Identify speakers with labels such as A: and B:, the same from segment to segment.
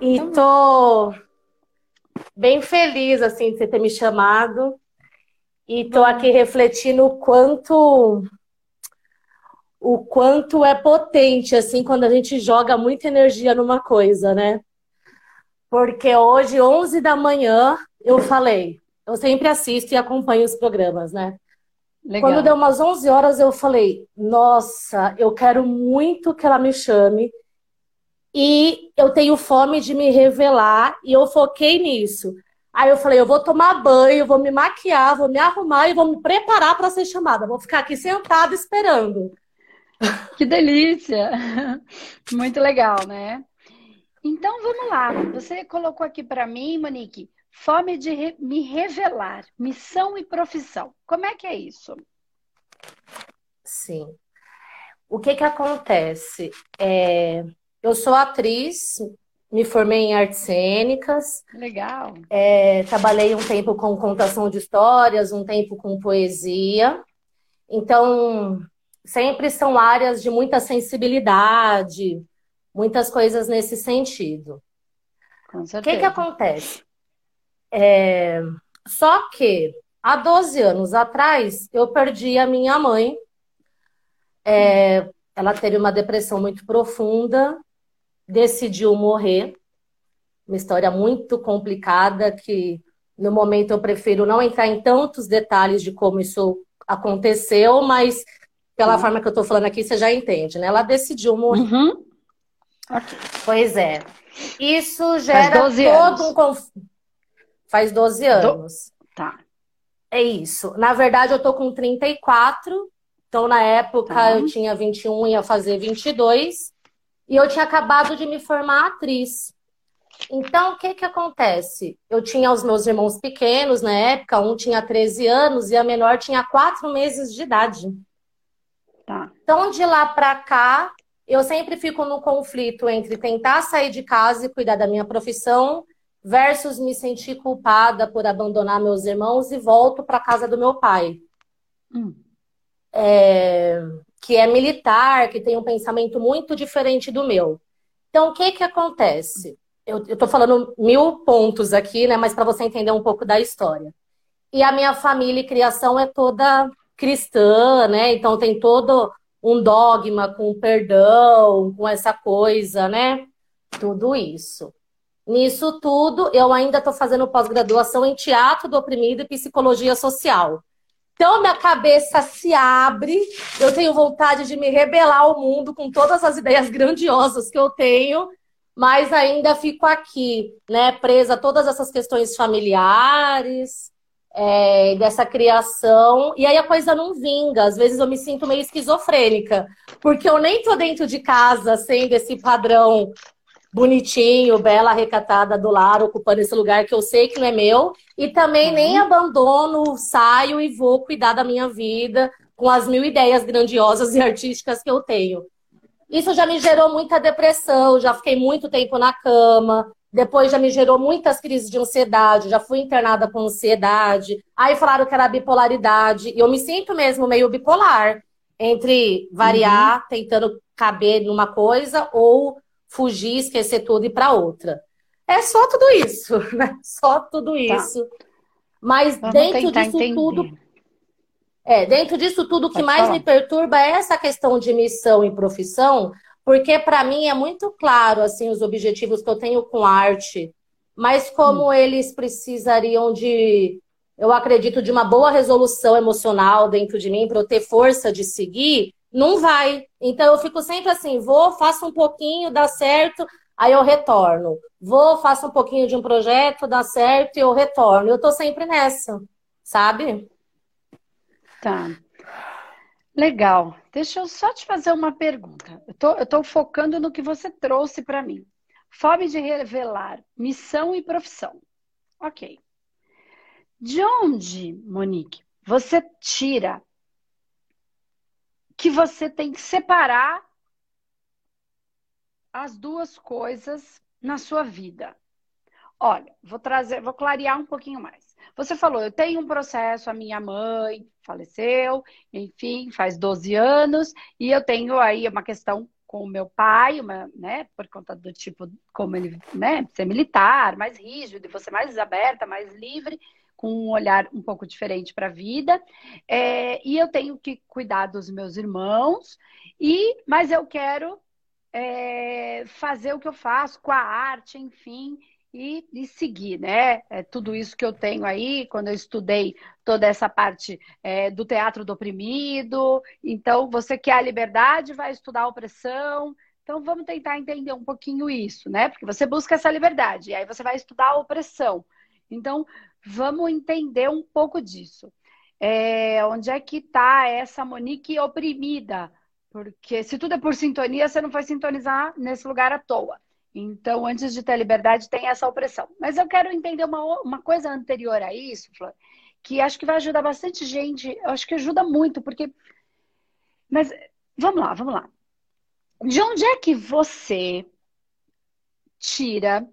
A: E tô bem feliz assim de você ter me chamado. E tô aqui refletindo o quanto o quanto é potente assim quando a gente joga muita energia numa coisa, né? Porque hoje, 11 da manhã, eu falei, eu sempre assisto e acompanho os programas, né? Legal. Quando deu umas 11 horas, eu falei: Nossa, eu quero muito que ela me chame. E eu tenho fome de me revelar. E eu foquei nisso. Aí eu falei: Eu vou tomar banho, vou me maquiar, vou me arrumar e vou me preparar para ser chamada. Vou ficar aqui sentada esperando.
B: Que delícia! Muito legal, né? Então vamos lá. Você colocou aqui para mim, Monique, Fome de re me revelar, missão e profissão. Como é que é isso?
A: Sim. O que que acontece? É, eu sou atriz, me formei em artes cênicas.
B: Legal.
A: É, trabalhei um tempo com contação de histórias, um tempo com poesia. Então, sempre são áreas de muita sensibilidade, muitas coisas nesse sentido.
B: Com certeza.
A: O que, que acontece? É... Só que há 12 anos atrás eu perdi a minha mãe. É... Ela teve uma depressão muito profunda, decidiu morrer. Uma história muito complicada que no momento eu prefiro não entrar em tantos detalhes de como isso aconteceu, mas pela uhum. forma que eu estou falando aqui, você já entende, né? Ela decidiu morrer.
B: Uhum. Okay.
A: Pois é. Isso gera todo anos. um conflito. Faz 12 anos.
B: Do... Tá.
A: É isso. Na verdade, eu tô com 34. Então, na época, tá. eu tinha 21, ia fazer 22. E eu tinha acabado de me formar atriz. Então, o que que acontece? Eu tinha os meus irmãos pequenos na época, um tinha 13 anos e a menor tinha 4 meses de idade.
B: Tá.
A: Então, de lá para cá, eu sempre fico no conflito entre tentar sair de casa e cuidar da minha profissão versus me sentir culpada por abandonar meus irmãos e volto para casa do meu pai. Hum. É, que é militar, que tem um pensamento muito diferente do meu. Então, o que que acontece? Eu estou falando mil pontos aqui, né? Mas para você entender um pouco da história. E a minha família e criação é toda cristã, né? Então tem todo um dogma com perdão, com essa coisa, né? Tudo isso. Nisso tudo, eu ainda estou fazendo pós-graduação em teatro do oprimido e psicologia social. Então, minha cabeça se abre, eu tenho vontade de me rebelar ao mundo com todas as ideias grandiosas que eu tenho, mas ainda fico aqui, né, presa a todas essas questões familiares, é, dessa criação, e aí a coisa não vinga. Às vezes eu me sinto meio esquizofrênica, porque eu nem tô dentro de casa sendo esse padrão bonitinho, bela, recatada do lar, ocupando esse lugar que eu sei que não é meu. E também uhum. nem abandono, saio e vou cuidar da minha vida com as mil ideias grandiosas e artísticas que eu tenho. Isso já me gerou muita depressão, já fiquei muito tempo na cama. Depois já me gerou muitas crises de ansiedade, já fui internada com ansiedade. Aí falaram que era bipolaridade. E eu me sinto mesmo meio bipolar entre variar, uhum. tentando caber numa coisa, ou fugir, esquecer tudo e ir para outra. É só tudo isso, né? Só tudo tá. isso. Tá. Mas Vamos dentro disso entender. tudo. É, dentro disso tudo, o que mais falar. me perturba é essa questão de missão e profissão, porque para mim é muito claro assim os objetivos que eu tenho com arte, mas como hum. eles precisariam de, eu acredito, de uma boa resolução emocional dentro de mim para eu ter força de seguir, não vai. Então eu fico sempre assim, vou, faço um pouquinho, dá certo, aí eu retorno. Vou, faço um pouquinho de um projeto, dá certo e eu retorno. Eu tô sempre nessa, sabe?
B: Tá. Legal. Deixa eu só te fazer uma pergunta. Eu tô, eu tô focando no que você trouxe para mim. Fome de revelar missão e profissão. Ok. De onde, Monique, você tira que você tem que separar as duas coisas na sua vida. Olha, vou trazer, vou clarear um pouquinho mais. Você falou, eu tenho um processo, a minha mãe faleceu, enfim, faz 12 anos, e eu tenho aí uma questão com o meu pai, uma, né, por conta do tipo, como ele, né, ser militar, mais rígido, e você mais aberta, mais livre, com um olhar um pouco diferente para a vida. É, e eu tenho que cuidar dos meus irmãos, e mas eu quero é, fazer o que eu faço com a arte, enfim, e, e seguir, né? É tudo isso que eu tenho aí, quando eu estudei toda essa parte é, do teatro do oprimido. Então, você quer a liberdade, vai estudar a opressão. Então, vamos tentar entender um pouquinho isso, né? Porque você busca essa liberdade, e aí você vai estudar a opressão. Então, vamos entender um pouco disso. É, onde é que está essa Monique oprimida? Porque se tudo é por sintonia, você não vai sintonizar nesse lugar à toa. Então, antes de ter liberdade, tem essa opressão. Mas eu quero entender uma, uma coisa anterior a isso, Flor, que acho que vai ajudar bastante gente. Eu acho que ajuda muito, porque. Mas vamos lá, vamos lá. De onde é que você tira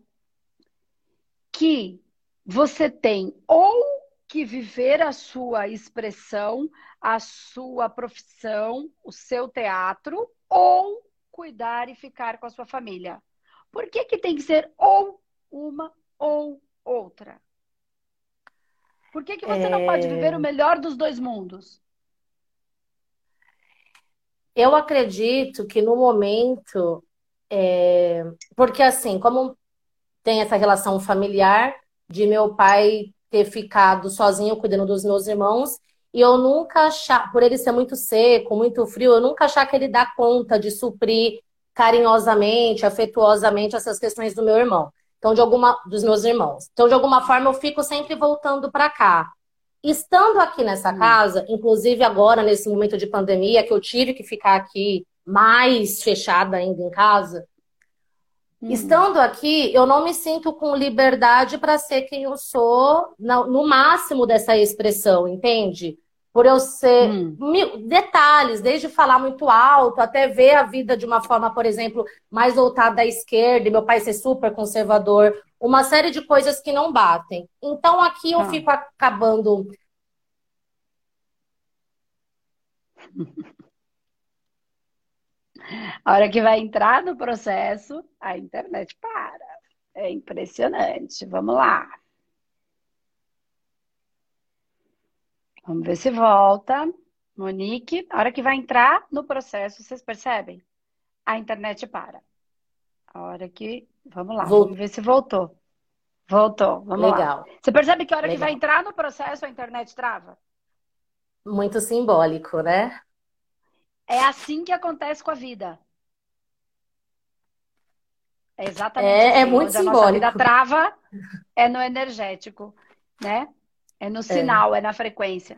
B: que você tem ou que viver a sua expressão, a sua profissão, o seu teatro, ou cuidar e ficar com a sua família? Por que, que tem que ser ou uma ou outra? Por que, que você é... não pode viver o melhor dos dois mundos?
A: Eu acredito que no momento, é... porque assim, como tem essa relação familiar de meu pai ter ficado sozinho cuidando dos meus irmãos, e eu nunca achar, por ele ser muito seco, muito frio, eu nunca achar que ele dá conta de suprir carinhosamente, afetuosamente essas questões do meu irmão. Então, de alguma dos meus irmãos. Então, de alguma forma, eu fico sempre voltando para cá. Estando aqui nessa hum. casa, inclusive agora nesse momento de pandemia, que eu tive que ficar aqui mais fechada ainda em casa, hum. estando aqui, eu não me sinto com liberdade para ser quem eu sou no máximo dessa expressão, entende? por eu ser hum. detalhes, desde falar muito alto até ver a vida de uma forma, por exemplo, mais voltada à esquerda, e meu pai ser super conservador, uma série de coisas que não batem. Então aqui eu ah. fico acabando.
B: A hora que vai entrar no processo, a internet para. É impressionante. Vamos lá. Vamos ver se volta. Monique, a hora que vai entrar no processo, vocês percebem? A internet para. A hora que. Vamos lá, vamos ver se voltou. Voltou, vamos Legal. lá. Você percebe que a hora Legal. que vai entrar no processo a internet trava?
A: Muito simbólico, né?
B: É assim que acontece com a vida. É exatamente.
A: É, assim. é muito Onde simbólico. A nossa vida
B: trava é no energético, né? É no sinal, é, é na frequência.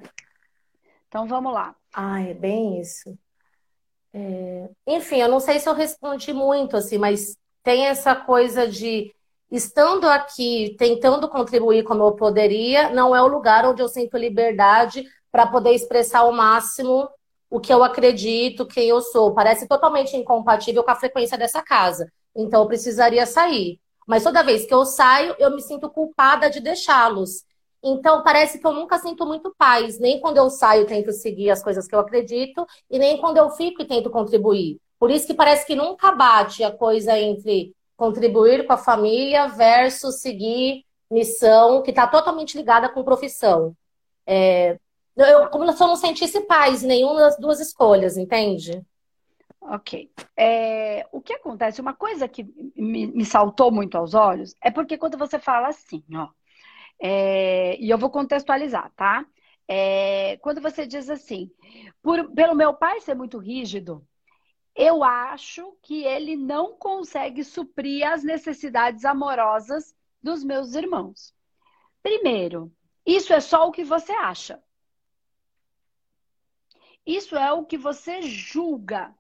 B: Então vamos lá.
A: Ah, é bem isso. É... Enfim, eu não sei se eu respondi muito, assim, mas tem essa coisa de estando aqui, tentando contribuir como eu poderia, não é o lugar onde eu sinto liberdade para poder expressar ao máximo o que eu acredito, quem eu sou. Parece totalmente incompatível com a frequência dessa casa. Então eu precisaria sair. Mas toda vez que eu saio, eu me sinto culpada de deixá-los. Então, parece que eu nunca sinto muito paz. Nem quando eu saio, tento seguir as coisas que eu acredito, e nem quando eu fico e tento contribuir. Por isso que parece que nunca bate a coisa entre contribuir com a família versus seguir missão, que está totalmente ligada com profissão. É, eu, como se eu não sentisse paz nenhuma das duas escolhas, entende?
B: Ok. É, o que acontece, uma coisa que me, me saltou muito aos olhos, é porque quando você fala assim, ó, é, e eu vou contextualizar, tá? É, quando você diz assim, por, pelo meu pai ser muito rígido, eu acho que ele não consegue suprir as necessidades amorosas dos meus irmãos. Primeiro, isso é só o que você acha. Isso é o que você julga.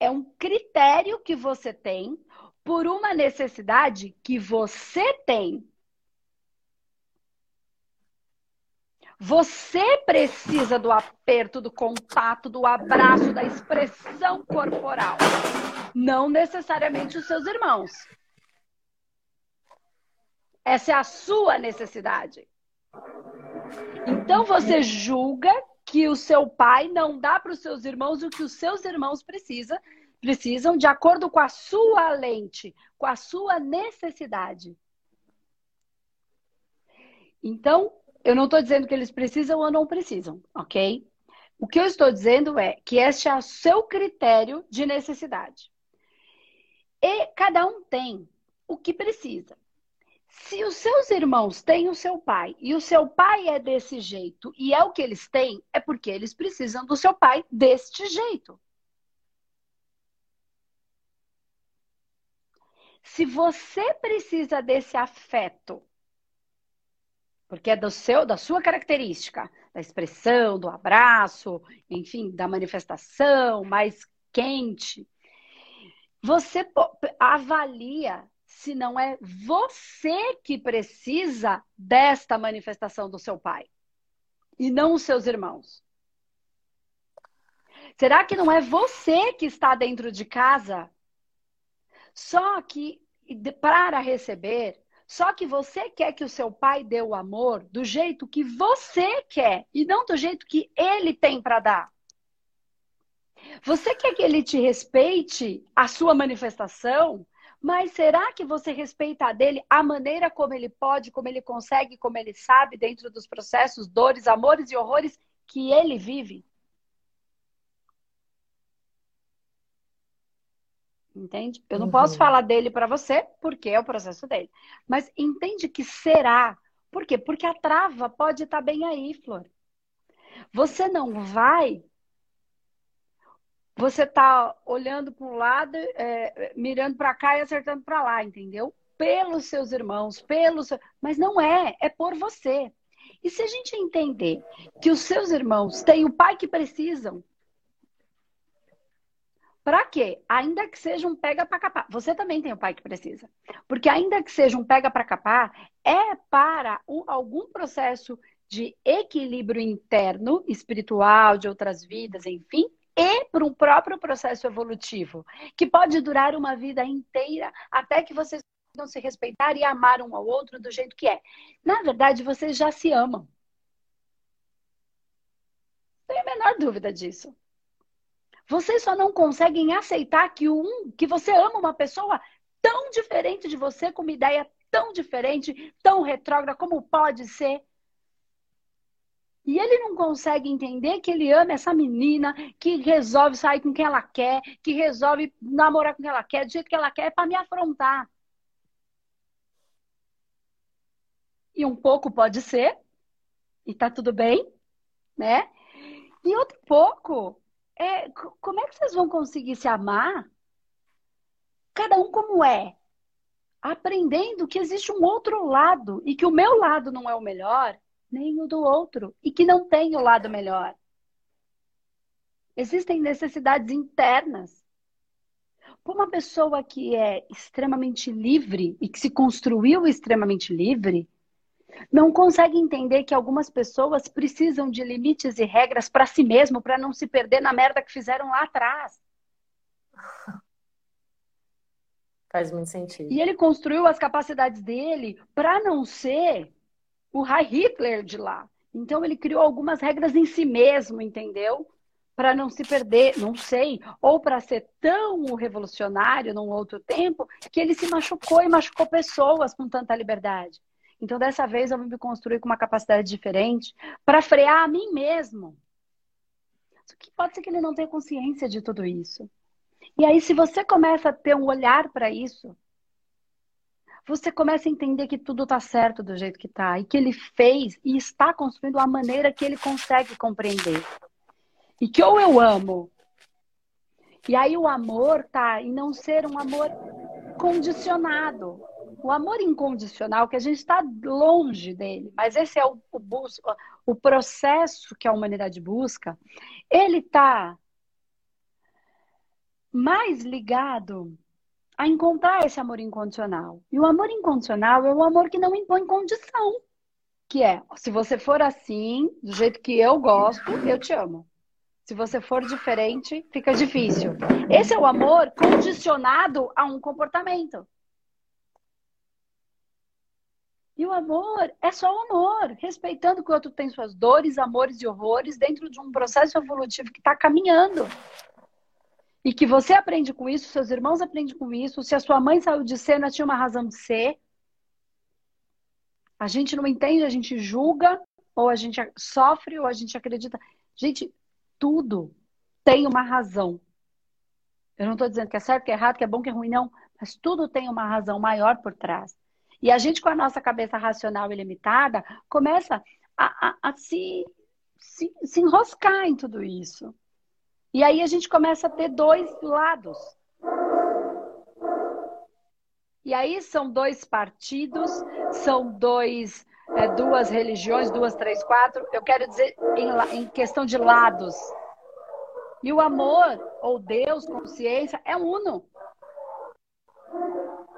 B: É um critério que você tem por uma necessidade que você tem. Você precisa do aperto, do contato, do abraço, da expressão corporal. Não necessariamente os seus irmãos. Essa é a sua necessidade. Então você julga que o seu pai não dá para os seus irmãos o que os seus irmãos precisam, precisam de acordo com a sua lente, com a sua necessidade. Então, eu não estou dizendo que eles precisam ou não precisam, ok? O que eu estou dizendo é que este é o seu critério de necessidade. E cada um tem o que precisa. Se os seus irmãos têm o seu pai e o seu pai é desse jeito e é o que eles têm, é porque eles precisam do seu pai deste jeito. Se você precisa desse afeto, porque é do seu, da sua característica, da expressão, do abraço, enfim, da manifestação mais quente, você avalia se não é você que precisa desta manifestação do seu pai e não os seus irmãos? Será que não é você que está dentro de casa só que para receber? Só que você quer que o seu pai dê o amor do jeito que você quer e não do jeito que ele tem para dar. Você quer que ele te respeite a sua manifestação, mas será que você respeita a dele a maneira como ele pode, como ele consegue, como ele sabe, dentro dos processos, dores, amores e horrores que ele vive? Entende? Eu não uhum. posso falar dele para você, porque é o processo dele. Mas entende que será. Por quê? Porque a trava pode estar tá bem aí, Flor. Você não vai você tá olhando para um lado, é, mirando para cá e acertando para lá, entendeu? Pelos seus irmãos, pelos. Mas não é, é por você. E se a gente entender que os seus irmãos têm o pai que precisam, para quê? Ainda que seja um pega para capar. Você também tem o pai que precisa. Porque ainda que seja um pega para capar, é para um, algum processo de equilíbrio interno, espiritual, de outras vidas, enfim, e para um próprio processo evolutivo, que pode durar uma vida inteira até que vocês possam se respeitar e amar um ao outro do jeito que é. Na verdade, vocês já se amam. Não tenho a menor dúvida disso. Vocês só não conseguem aceitar que um, que você ama uma pessoa tão diferente de você, com uma ideia tão diferente, tão retrógrada, como pode ser e ele não consegue entender que ele ama essa menina, que resolve sair com quem ela quer, que resolve namorar com quem ela quer, do jeito que ela quer, para me afrontar. E um pouco pode ser, e tá tudo bem, né? E outro pouco, é, como é que vocês vão conseguir se amar? Cada um como é. Aprendendo que existe um outro lado e que o meu lado não é o melhor nem o do outro e que não tem o lado melhor. Existem necessidades internas. Para uma pessoa que é extremamente livre e que se construiu extremamente livre, não consegue entender que algumas pessoas precisam de limites e regras para si mesmo, para não se perder na merda que fizeram lá atrás.
A: Faz muito sentido.
B: E ele construiu as capacidades dele para não ser o High Hitler de lá. Então ele criou algumas regras em si mesmo, entendeu? Para não se perder, não sei, ou para ser tão revolucionário num outro tempo que ele se machucou e machucou pessoas com tanta liberdade. Então dessa vez eu me construir com uma capacidade diferente para frear a mim mesmo. Só que pode ser que ele não tenha consciência de tudo isso. E aí, se você começa a ter um olhar para isso, você começa a entender que tudo está certo do jeito que está e que ele fez e está construindo a maneira que ele consegue compreender. E que ou eu amo. E aí o amor tá em não ser um amor condicionado. O amor incondicional, que a gente está longe dele, mas esse é o, o, o processo que a humanidade busca, ele está mais ligado a encontrar esse amor incondicional. E o amor incondicional é o amor que não impõe condição. Que é, se você for assim, do jeito que eu gosto, eu te amo. Se você for diferente, fica difícil. Esse é o amor condicionado a um comportamento. E o amor é só o amor, respeitando que o outro tem suas dores, amores e horrores dentro de um processo evolutivo que está caminhando. E que você aprende com isso, seus irmãos aprendem com isso. Se a sua mãe saiu de não tinha uma razão de ser. A gente não entende, a gente julga, ou a gente sofre, ou a gente acredita. Gente, tudo tem uma razão. Eu não estou dizendo que é certo, que é errado, que é bom, que é ruim, não. Mas tudo tem uma razão maior por trás. E a gente, com a nossa cabeça racional ilimitada, começa a, a, a se, se, se enroscar em tudo isso. E aí a gente começa a ter dois lados. E aí são dois partidos, são dois, é, duas religiões, duas, três, quatro. Eu quero dizer em, em questão de lados. E o amor, ou Deus, consciência, é uno.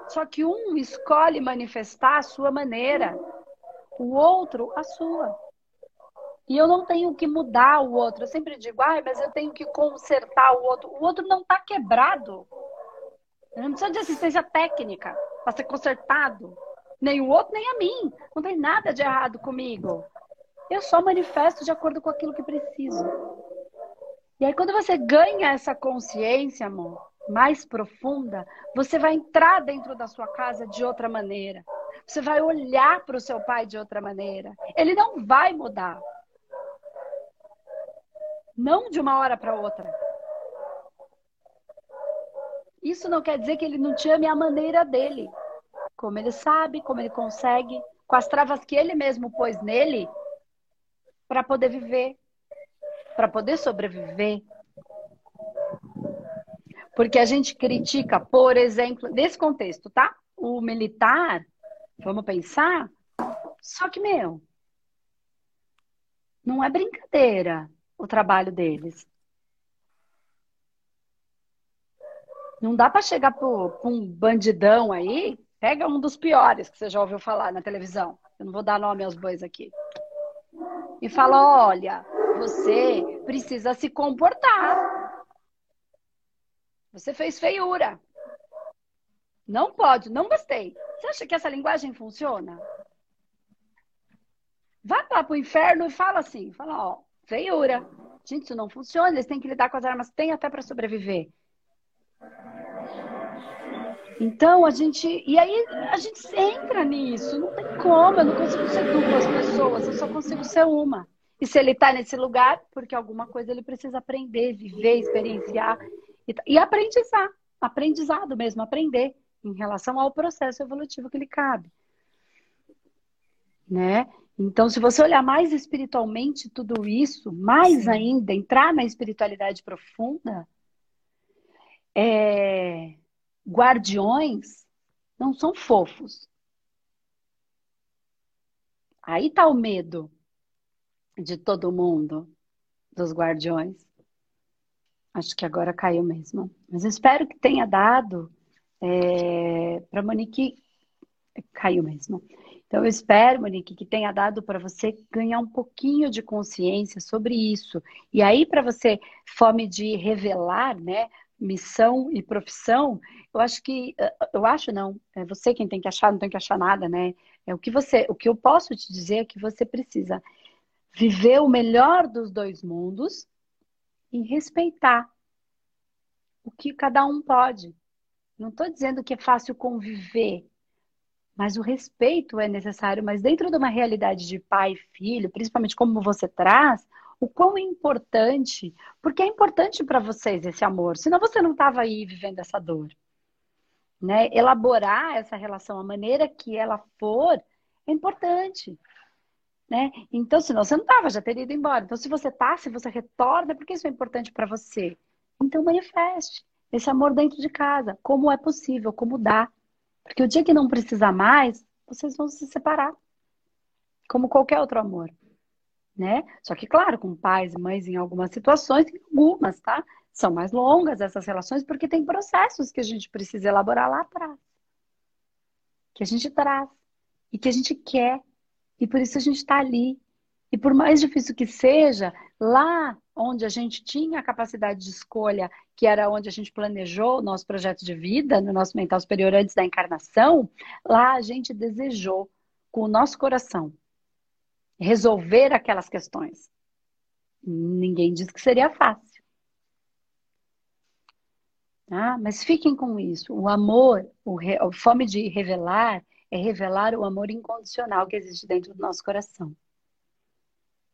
B: Só que um escolhe manifestar a sua maneira, o outro a sua. E eu não tenho que mudar o outro. Eu sempre digo, ah, mas eu tenho que consertar o outro. O outro não está quebrado. Eu não precisa de assistência técnica para ser consertado. Nem o outro, nem a mim. Não tem nada de errado comigo. Eu só manifesto de acordo com aquilo que preciso. E aí, quando você ganha essa consciência, amor, mais profunda, você vai entrar dentro da sua casa de outra maneira. Você vai olhar para o seu pai de outra maneira. Ele não vai mudar. Não de uma hora para outra. Isso não quer dizer que ele não te ame à maneira dele. Como ele sabe, como ele consegue, com as travas que ele mesmo pôs nele para poder viver, para poder sobreviver, porque a gente critica, por exemplo, nesse contexto, tá? O militar, vamos pensar, só que, meu, não é brincadeira o trabalho deles. Não dá para chegar para um bandidão aí, pega um dos piores que você já ouviu falar na televisão. Eu não vou dar nome aos bois aqui. E fala: olha, você precisa se comportar. Você fez feiura. Não pode, não gostei. Você acha que essa linguagem funciona? Vá para o inferno e fala assim, fala, ó, feiura. Gente, isso não funciona, eles têm que lidar com as armas, tem até para sobreviver. Então a gente. E aí a gente entra nisso. Não tem como, eu não consigo ser duas pessoas, eu só consigo ser uma. E se ele está nesse lugar, porque alguma coisa ele precisa aprender, viver, experienciar. E, e aprendizar, aprendizado mesmo, aprender em relação ao processo evolutivo que lhe cabe. Né? Então, se você olhar mais espiritualmente tudo isso, mais Sim. ainda, entrar na espiritualidade profunda, é... guardiões não são fofos. Aí está o medo de todo mundo, dos guardiões. Acho que agora caiu mesmo. Mas espero que tenha dado é, para Monique. Caiu mesmo. Então, eu espero, Monique, que tenha dado para você ganhar um pouquinho de consciência sobre isso. E aí, para você, fome de revelar, né? Missão e profissão, eu acho que. Eu acho não. É você quem tem que achar, não tem que achar nada, né? É o que você. O que eu posso te dizer é que você precisa viver o melhor dos dois mundos em respeitar o que cada um pode. Não estou dizendo que é fácil conviver, mas o respeito é necessário. Mas dentro de uma realidade de pai e filho, principalmente como você traz, o quão é importante, porque é importante para vocês esse amor, senão você não estava aí vivendo essa dor. Né? Elaborar essa relação, a maneira que ela for, é importante né? Então, senão você não estava, já teria ido embora. Então, se você tá, se você retorna, porque isso é importante para você. Então, manifeste esse amor dentro de casa, como é possível, como dá. Porque o dia que não precisar mais, vocês vão se separar. Como qualquer outro amor. Né? Só que, claro, com pais e mães em algumas situações, em algumas, tá? São mais longas essas relações, porque tem processos que a gente precisa elaborar lá atrás. Que a gente traz. E que a gente quer e por isso a gente está ali. E por mais difícil que seja, lá onde a gente tinha a capacidade de escolha, que era onde a gente planejou o nosso projeto de vida, no nosso mental superior antes da encarnação, lá a gente desejou com o nosso coração, resolver aquelas questões. Ninguém diz que seria fácil. Ah, mas fiquem com isso. O amor, o re... a fome de revelar, é revelar o amor incondicional que existe dentro do nosso coração.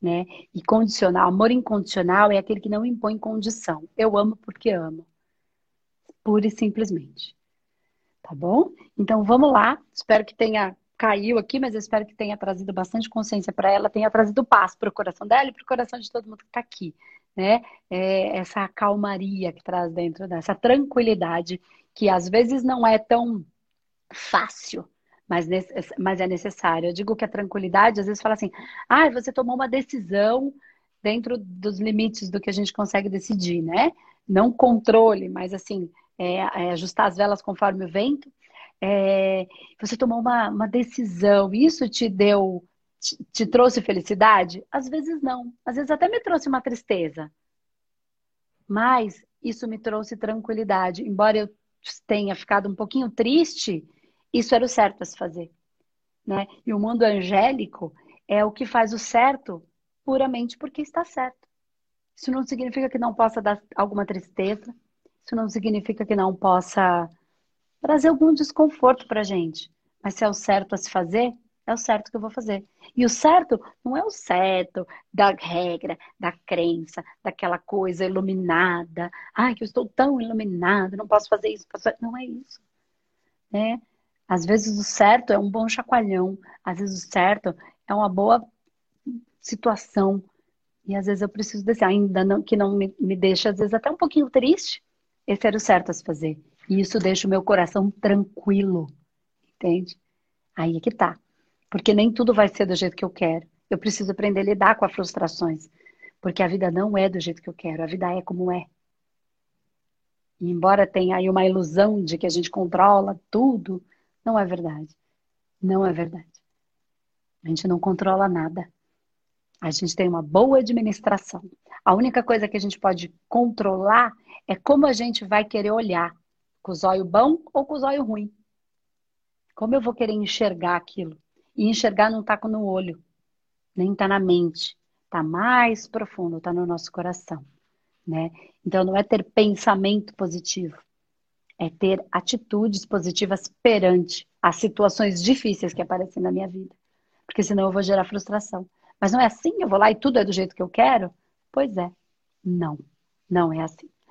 B: Né? E condicional, amor incondicional é aquele que não impõe condição. Eu amo porque amo. Pura e simplesmente. Tá bom? Então vamos lá. Espero que tenha caiu aqui, mas eu espero que tenha trazido bastante consciência para ela, tenha trazido paz para o coração dela e para o coração de todo mundo que está aqui, né? É essa calmaria que traz dentro dessa tranquilidade que às vezes não é tão fácil, mas, mas é necessário. Eu digo que a tranquilidade às vezes fala assim, ah, você tomou uma decisão dentro dos limites do que a gente consegue decidir, né? Não controle, mas assim, é, é ajustar as velas conforme o vento é, você tomou uma, uma decisão, isso te deu, te, te trouxe felicidade? Às vezes não, às vezes até me trouxe uma tristeza. Mas isso me trouxe tranquilidade. Embora eu tenha ficado um pouquinho triste, isso era o certo a se fazer. Né? E o mundo angélico é o que faz o certo puramente porque está certo. Isso não significa que não possa dar alguma tristeza, isso não significa que não possa trazer algum desconforto para gente. Mas se é o certo a se fazer, é o certo que eu vou fazer. E o certo não é o certo da regra, da crença, daquela coisa iluminada. Ai, que eu estou tão iluminado, não posso fazer isso. Posso... Não é isso. Né? Às vezes o certo é um bom chacoalhão. Às vezes o certo é uma boa situação. E às vezes eu preciso desse, ainda não, que não me, me deixa, às vezes, até um pouquinho triste. Esse era o certo a se fazer. E isso deixa o meu coração tranquilo, entende? Aí é que tá. Porque nem tudo vai ser do jeito que eu quero. Eu preciso aprender a lidar com as frustrações. Porque a vida não é do jeito que eu quero, a vida é como é. E embora tenha aí uma ilusão de que a gente controla tudo, não é verdade. Não é verdade. A gente não controla nada. A gente tem uma boa administração. A única coisa que a gente pode controlar é como a gente vai querer olhar com o zóio bom ou com o zóio ruim. Como eu vou querer enxergar aquilo? E enxergar não está no olho, nem está na mente. Está mais profundo, está no nosso coração. Né? Então não é ter pensamento positivo, é ter atitudes positivas perante as situações difíceis que aparecem na minha vida. Porque senão eu vou gerar frustração. Mas não é assim, eu vou lá e tudo é do jeito que eu quero? Pois é, não, não é assim.